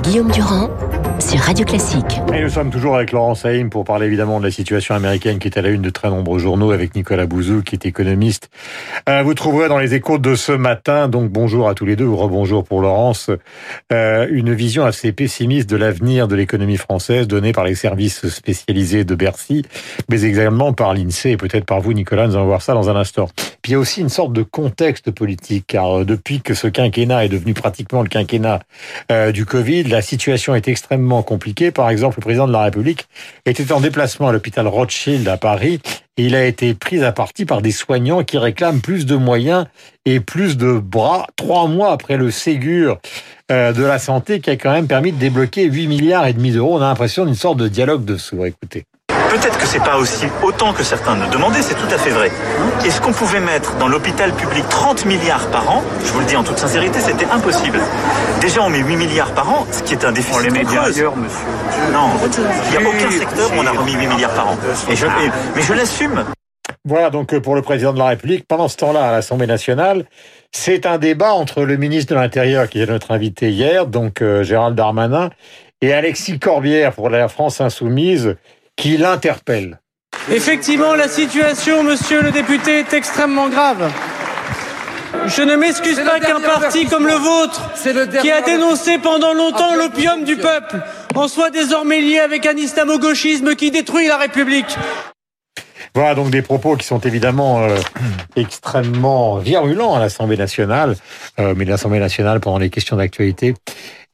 Guillaume Durand sur Radio Classique. Et nous sommes toujours avec Laurent Saïm pour parler évidemment de la situation américaine qui est à la une de très nombreux journaux avec Nicolas Bouzou qui est économiste. Euh, vous trouverez dans les échos de ce matin, donc bonjour à tous les deux ou rebonjour pour Laurence, euh, une vision assez pessimiste de l'avenir de l'économie française donnée par les services spécialisés de Bercy, mais également par l'INSEE et peut-être par vous Nicolas, nous allons voir ça dans un instant. Puis il y a aussi une sorte de contexte politique car euh, depuis que ce quinquennat est devenu pratiquement le quinquennat euh, du Covid, la situation est extrêmement compliqué. Par exemple, le président de la République était en déplacement à l'hôpital Rothschild à Paris et il a été pris à partie par des soignants qui réclament plus de moyens et plus de bras trois mois après le Ségur euh, de la santé qui a quand même permis de débloquer 8 milliards et demi d'euros. On a l'impression d'une sorte de dialogue de sourds. Écoutez. Peut-être que c'est pas aussi autant que certains nous demandaient, c'est tout à fait vrai. Est-ce qu'on pouvait mettre dans l'hôpital public 30 milliards par an? Je vous le dis en toute sincérité, c'était impossible. Déjà, on met 8 milliards par an, ce qui est un déficit. On les met bien creuse. ailleurs, monsieur. Non, il n'y a aucun secteur où on a remis 8 milliards par an. Et je- et- mais je l'assume. Voilà donc euh, pour le président de la République. Pendant ce temps-là, à l'Assemblée nationale, c'est un débat entre le ministre de l'Intérieur, qui est notre invité hier, donc euh, Gérald Darmanin, et Alexis Corbière pour la France Insoumise, qui l'interpelle. Effectivement, la situation, monsieur le député, est extrêmement grave. Je ne m'excuse pas qu'un parti comme le vôtre, le qui a dénoncé pendant longtemps l'opium du peuple, en soit désormais lié avec un islamo-gauchisme qui détruit la République. Voilà donc des propos qui sont évidemment euh, extrêmement virulents à l'Assemblée nationale, euh, mais l'Assemblée nationale pendant les questions d'actualité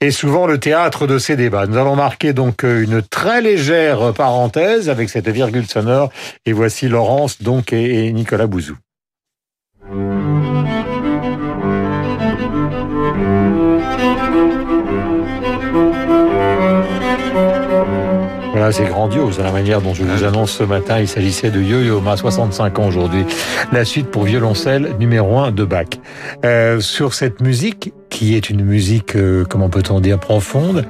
est souvent le théâtre de ces débats. Nous allons marquer donc euh, une très légère parenthèse avec cette virgule sonore et voici Laurence donc et, et Nicolas Bouzou. Voilà, c'est grandiose à la manière dont je vous annonce ce matin. Il s'agissait de Yo-Yo Ma, 65 ans aujourd'hui. La suite pour violoncelle numéro 1 de Bach. Euh, sur cette musique, qui est une musique, euh, comment peut-on dire, profonde,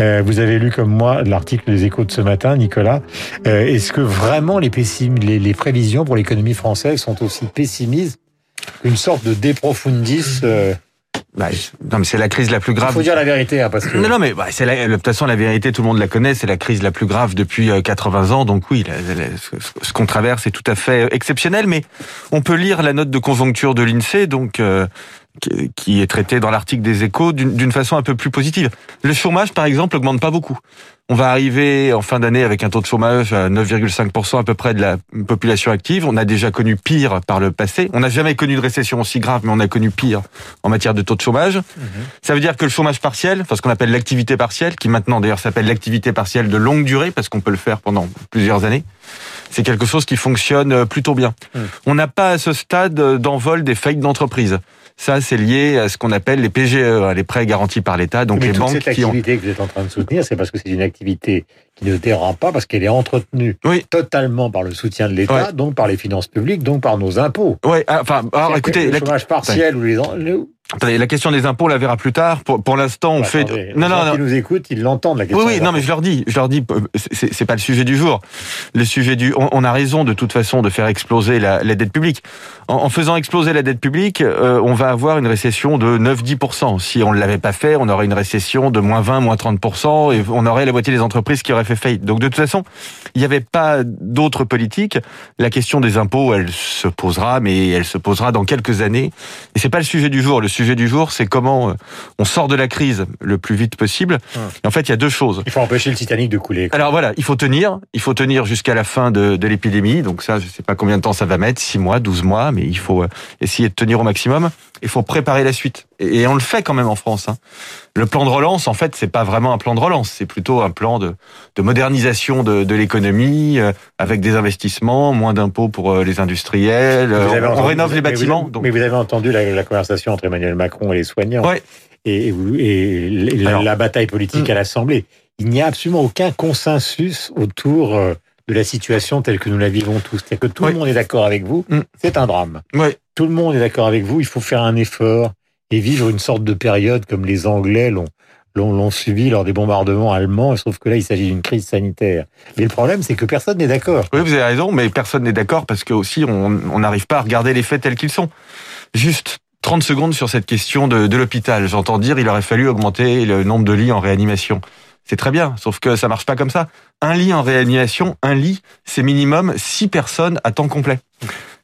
euh, vous avez lu comme moi l'article des échos de ce matin, Nicolas. Euh, Est-ce que vraiment les, les, les prévisions pour l'économie française sont aussi pessimistes qu'une sorte de déprofundis euh, Bah, non, mais c'est la crise la plus Il grave. faut dire la vérité, hein, parce que... Non, non, mais bah, c'est la, de toute façon, la vérité, tout le monde la connaît, c'est la crise la plus grave depuis euh, 80 ans. Donc oui, la- la- ce, ce qu'on traverse est tout à fait euh, exceptionnel, mais on peut lire la note de conjoncture de l'INSEE, donc euh, qui- est traitée dans l'article des Échos d'une façon un peu plus positive. Le chômage, par exemple, augmente pas beaucoup. On va arriver en fin d'année avec un taux de chômage à 9,5% à peu près de la population active. On a déjà connu pire par le passé. On n'a jamais connu de récession aussi grave, mais on a connu pire en matière de taux de chômage. Ça veut dire que le chômage partiel, enfin ce qu'on appelle l'activité partielle, qui maintenant d'ailleurs s'appelle l'activité partielle de longue durée, parce qu'on peut le faire pendant plusieurs années, c'est quelque chose qui fonctionne plutôt bien. On n'a pas à ce stade d'envol des faillites d'entreprise. Ça, c'est lié à ce qu'on appelle les PGE, hein, les prêts garantis par l'État, donc Mais les toute banques cette qui ont... activité que vous êtes en train de soutenir, c'est parce que c'est une activité qui ne dérape pas, parce qu'elle est entretenue Oui. totalement par le soutien de l'État, Ouais. donc par les finances publiques, donc par nos impôts. Ouais, ah, enfin, alors écoutez, le chômage partiel ou les, attendez, la question des impôts, on la verra plus tard. Pour, pour l'instant, on Bah, fait... attendez, Non, les non, gens non. qui nous écoutent, ils l'entendent la question. Oui, oui, non, mais je leur dis, je leur dis, euh, c'est c'est pas le sujet du jour. Le sujet du, on, on a raison de toute façon de faire exploser la, la dette publique. En, en faisant exploser la dette publique, euh, on va avoir une récession de 9-10%. Si on ne l'avait pas fait, on aurait une récession de moins 20, moins 30%, et on aurait la moitié des entreprises qui auraient fait faillite. Donc de toute façon, il n'y avait pas d'autre politique. La question des impôts, elle se posera, mais elle se posera dans quelques années. Et c'est pas le sujet du jour. Le sujet du jour, c'est comment euh, on sort de la crise le plus vite possible. Et en fait, il y a deux choses. Il faut empêcher le Titanic de couler. quoi. Alors voilà, il faut tenir, il faut tenir jusqu'à la fin de, de l'épidémie. Donc ça, je sais pas combien de temps ça va mettre, 6 mois, 12 mois, mais il faut euh, essayer de tenir au maximum. Il faut préparer la suite. Et, et on le fait quand même en France. hein. Le plan de relance, en fait, c'est pas vraiment un plan de relance, c'est plutôt un plan de, de modernisation de, de l'économie, euh, avec des investissements, moins d'impôts pour euh, les industriels. euh, Vous avez on, entendu- rénove les vous- bâtiments. Mais vous, avez entendu la, la conversation entre Emmanuel Macron et les soignants. Ouais. Et, et vous- et la, Alors- la bataille politique Mm. à l'Assemblée. Il n'y a absolument aucun consensus autour euh, de la situation telle que nous la vivons tous. C'est-à-dire que tout Oui. le monde est d'accord avec vous. Mm. C'est un drame. Ouais. Tout le monde est d'accord avec vous. Il faut faire un effort et vivre une sorte de période comme les Anglais l'ont l'ont subi lors des bombardements allemands, sauf que là, il s'agit d'une crise sanitaire. Mais le problème, c'est que personne n'est d'accord. Oui, vous avez raison, mais personne n'est d'accord parce que aussi on n'arrive pas à regarder les faits tels qu'ils sont. Juste 30 secondes sur cette question de, de l'hôpital. J'entends dire il aurait fallu augmenter le nombre de lits en réanimation. C'est très bien, sauf que ça marche pas comme ça. Un lit en réanimation, un lit, c'est minimum six personnes à temps complet.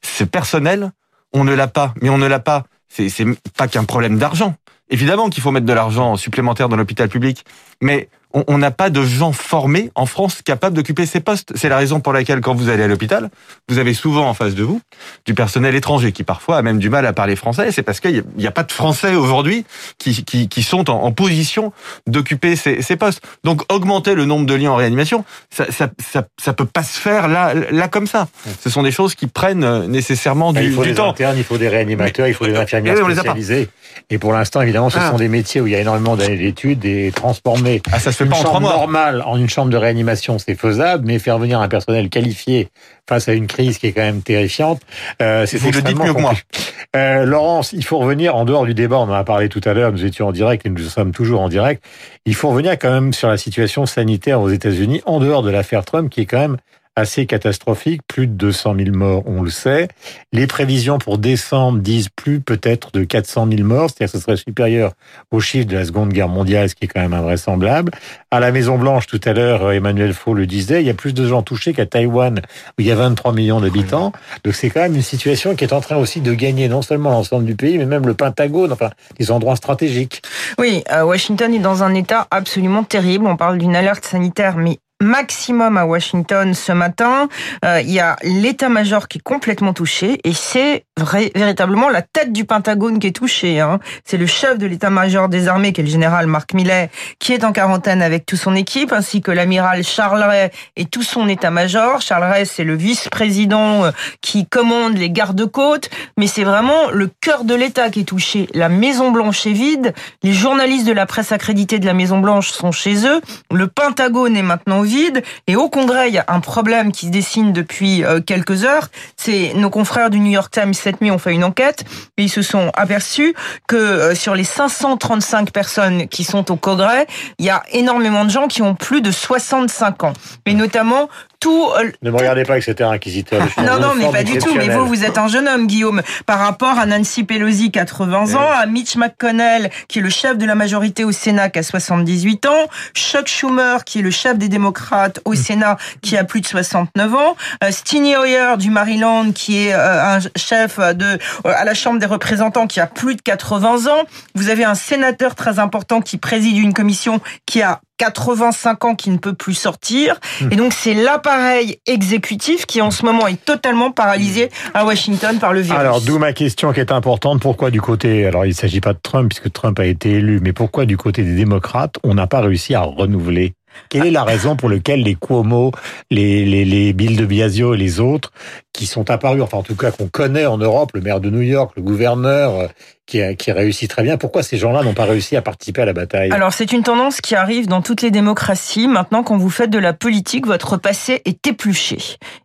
C'est personnel, on ne l'a pas, mais on ne l'a pas. C'est pas qu'un problème d'argent. Évidemment qu'il faut mettre de l'argent supplémentaire dans l'hôpital public, mais on n'a pas de gens formés en France capables d'occuper ces postes. C'est la raison pour laquelle, quand vous allez à l'hôpital, vous avez souvent en face de vous du personnel étranger qui parfois a même du mal à parler français. C'est parce qu'il n'y a, pas de Français aujourd'hui qui, qui, qui, sont en, position d'occuper ces, ces, postes. Donc augmenter le nombre de lits en réanimation, ça, ça, ça, ça, peut pas se faire là, là comme ça. Ce sont des choses qui prennent euh, nécessairement du, il faut du des temps. Internes, il faut des réanimateurs, il faut des infirmières spécialisées. Et pour l'instant, évidemment, ce Ah. sont des métiers où il y a énormément d'années d'études et transformer Ah, ça se fait une pas en chambre normale en une chambre de réanimation, c'est faisable, mais faire venir un personnel qualifié face à une crise qui est quand même terrifiante, euh, c'est Vous le dites mieux que moi. Euh, Laurence, il faut revenir en dehors du débat, on en a parlé tout à l'heure, nous étions en direct et nous sommes toujours en direct. Il faut revenir quand même sur la situation sanitaire aux États-Unis, en dehors de l'affaire Trump, qui est quand même assez catastrophique, plus de 200 000 morts, on le sait. Les prévisions pour décembre disent plus peut-être de 400 000 morts, c'est-à-dire que ce serait supérieur au chiffre de la Seconde Guerre mondiale, ce qui est quand même invraisemblable. À la Maison Blanche, tout à l'heure, Emmanuel Faux le disait, il y a plus de gens touchés qu'à Taïwan, où il y a 23 millions d'habitants. Donc c'est quand même une situation qui est en train aussi de gagner non seulement l'ensemble du pays, mais même le Pentagone, enfin des endroits stratégiques. Oui, euh, Washington est dans un état absolument terrible. On parle d'une alerte sanitaire, mais maximum à Washington ce matin. Euh, il y a l'état-major qui est complètement touché et c'est véritablement la tête du Pentagone qui est touchée. Hein. C'est le chef de l'état-major des armées, qui est le général Mark Millet, qui est en quarantaine avec toute son équipe, ainsi que l'amiral Charles Ray et tout son état-major. Charles Ray, c'est le vice-président euh, qui commande les gardes-côtes, mais c'est vraiment le cœur de l'État qui est touché. La Maison-Blanche est vide, les journalistes de la presse accréditée de la Maison-Blanche sont chez eux, le Pentagone est maintenant et au Congrès, il y a un problème qui se dessine depuis euh, quelques heures. C'est nos confrères du New York Times cette nuit ont fait une enquête, et ils se sont aperçus que euh, sur les 535 personnes qui sont au Congrès, il y a énormément de gens qui ont plus de 65 ans, et notamment tout euh, Ne me regardez pas que c'était un inquisiteur. Non, non, mais pas du tout. Mais vous, vous êtes un jeune homme, Guillaume, par rapport à Nancy Pelosi, 80 ans, à Mitch McConnell, qui est le chef de la majorité au Sénat, qui a 78 ans, Chuck Schumer, qui est le chef des démocrates au Sénat, qui a plus de 69 ans, euh, Steny Hoyer du Maryland, qui est euh, un chef de à la Chambre des représentants, qui a plus de 80 ans. Vous avez un sénateur très important qui préside une commission qui a 85 ans qui ne peut plus sortir. Et donc, c'est l'appareil exécutif qui, en ce moment, est totalement paralysé à Washington par le virus. Alors, d'où ma question qui est importante. Pourquoi du côté, alors il ne s'agit pas de Trump puisque Trump a été élu, mais pourquoi du côté des démocrates, on n'a pas réussi à renouveler? Quelle est la raison pour laquelle les Cuomo, les, les, les Bill de Biasio et les autres, qui sont apparus, enfin en tout cas qu'on connaît en Europe, le maire de New York, le gouverneur, qui, a, qui réussit très bien, pourquoi ces gens-là n'ont pas réussi à participer à la bataille? Alors, c'est une tendance qui arrive dans toutes les démocraties. Maintenant, quand vous faites de la politique, votre passé est épluché.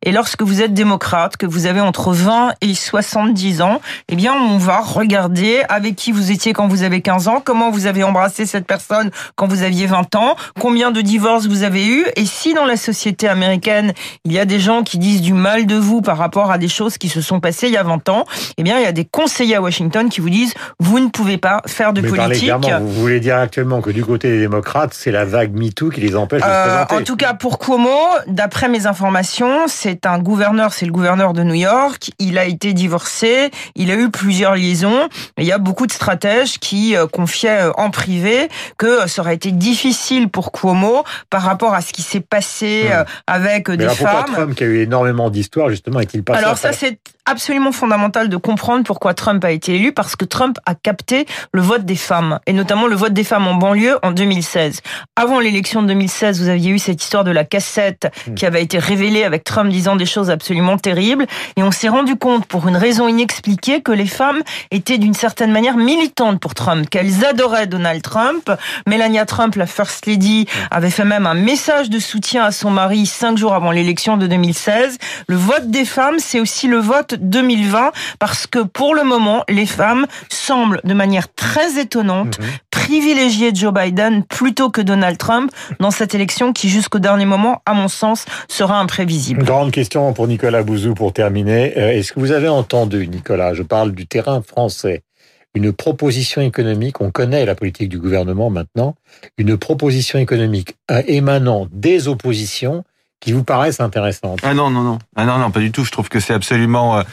Et lorsque vous êtes démocrate, que vous avez entre 20 et 70 ans, eh bien, on va regarder avec qui vous étiez quand vous avez 15 ans, comment vous avez embrassé cette personne quand vous aviez 20 ans, combien de divorces vous avez eu, et si dans la société américaine, il y a des gens qui disent du mal de vous par rapport à des choses qui se sont passées il y a 20 ans, eh bien, il y a des conseillers à Washington qui vous disent, vous ne pouvez pas faire de Mais politique. vous voulez dire actuellement que du côté des démocrates, c'est la vague MeToo qui les empêche de se Euh, présenter en tout cas, pour Cuomo, d'après mes informations, c'est un gouverneur, c'est le gouverneur de New York. Il a été divorcé, il a eu plusieurs liaisons. Et il y a beaucoup de stratèges qui euh, confiaient euh, en privé que ça aurait été difficile pour Cuomo par rapport à ce qui s'est passé Hmm. avec Mais des alors pourquoi femmes. Trump, qui a eu énormément d'histoires, justement, est-il passé Alors après ça, c'est absolument fondamental de comprendre pourquoi Trump a été élu, parce que Trump a capté le vote des femmes, et notamment le vote des femmes en banlieue en 2016. Avant l'élection de 2016, vous aviez eu cette histoire de la cassette Hmm. qui avait été révélée avec Trump disant des choses absolument terribles, et on s'est rendu compte, pour une raison inexpliquée, que les femmes étaient d'une certaine manière militantes pour Trump, qu'elles adoraient Donald Trump. Melania Trump, la First Lady, avait fait même un message de soutien à son mari cinq jours avant l'élection de 2016. Le vote des femmes, c'est aussi le vote 2020, parce que pour le moment, les femmes semblent de manière très étonnante Mhm. privilégier Joe Biden plutôt que Donald Trump dans cette élection qui, jusqu'au dernier moment, à mon sens, sera imprévisible. Grande question pour Nicolas Bouzou pour terminer. Euh, Est-ce que vous avez entendu, Nicolas, je parle du terrain français, une proposition économique, on connaît la politique du gouvernement maintenant, une proposition économique euh, émanant des oppositions qui vous paraissent intéressantes Ah non, non, non. Ah non, non, pas du tout. Je trouve que c'est absolument euh,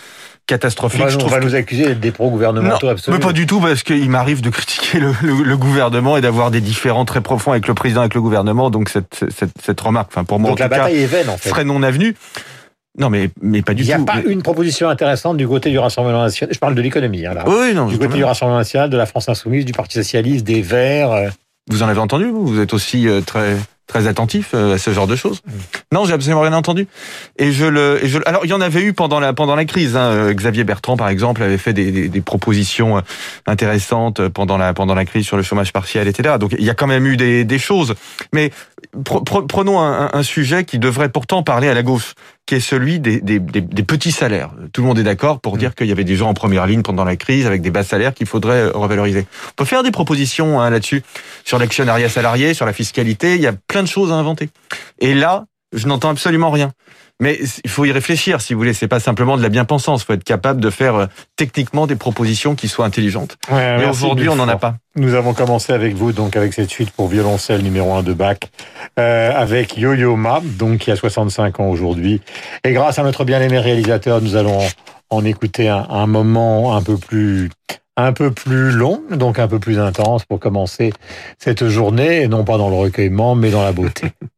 catastrophique. On va, je on trouve va que- nous accuser d'être des pro-gouvernementaux absolus. mais pas du tout, parce qu'il m'arrive de critiquer le, le- le gouvernement et d'avoir des différends très profonds avec le président, avec le gouvernement. Donc cette, cette, cette remarque, enfin pour moi Donc en la tout cas, bataille est vaine en fait. serait non avenue. Non, mais, mais pas du Il n'y a tout. pas Mais- une proposition intéressante du côté du Rassemblement national. Je parle de l'économie, hein, là. Oui, non, du côté du Rassemblement national, de la France insoumise, du Parti socialiste, des Verts. euh, Vous en avez entendu vous? Vous êtes aussi euh, très très attentif euh, à ce genre de choses Non, j'ai absolument rien entendu. Et je le, et je, alors il y en avait eu pendant la pendant la crise. Hein. Euh, Xavier Bertrand, par exemple, avait fait des, des, des propositions euh, intéressantes pendant la pendant la crise sur le chômage partiel, etc. Donc il y a quand même eu des, des choses. Mais pre- pre- prenons un- un sujet qui devrait pourtant parler à la gauche, qui est celui des, des, des, des petits salaires. Tout le monde est d'accord pour dire qu'il y avait des gens en première ligne pendant la crise avec des bas salaires qu'il faudrait euh, revaloriser. On peut faire des propositions hein, là-dessus sur l'actionnariat salarié, sur la fiscalité. Il y a plein de choses à inventer. Et là, je n'entends absolument rien. Mais il faut y réfléchir, si vous voulez. C'est pas simplement de la bien-pensance. Il faut être capable de faire euh, techniquement des propositions qui soient intelligentes. Et merci aujourd'hui, on n'en a pas. Nous avons commencé avec vous, donc avec cette suite pour violoncelle numéro 1 de Bach, euh, avec Yo-Yo Ma, donc qui a 65 ans aujourd'hui. Et grâce à notre bien-aimé réalisateur, nous allons en écouter un, un moment un peu plus un peu plus long, donc un peu plus intense pour commencer cette journée, et non pas dans le recueillement, mais dans la beauté. –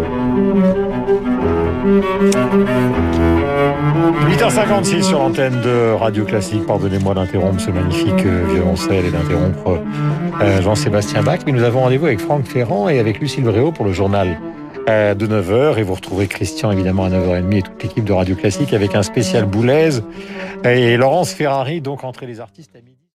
8h56 sur l'antenne de Radio Classique. Pardonnez-moi d'interrompre ce magnifique euh, violoncelle et d'interrompre euh, Jean-Sébastien Bach. Mais nous avons rendez-vous avec Franck Ferrand et avec Lucille Bréau pour le journal euh, de 9h. Et vous retrouverez Christian évidemment à 9h30 et toute l'équipe de Radio Classique avec un spécial Boulaise et Laurence Ferrari, donc entre les artistes à midi.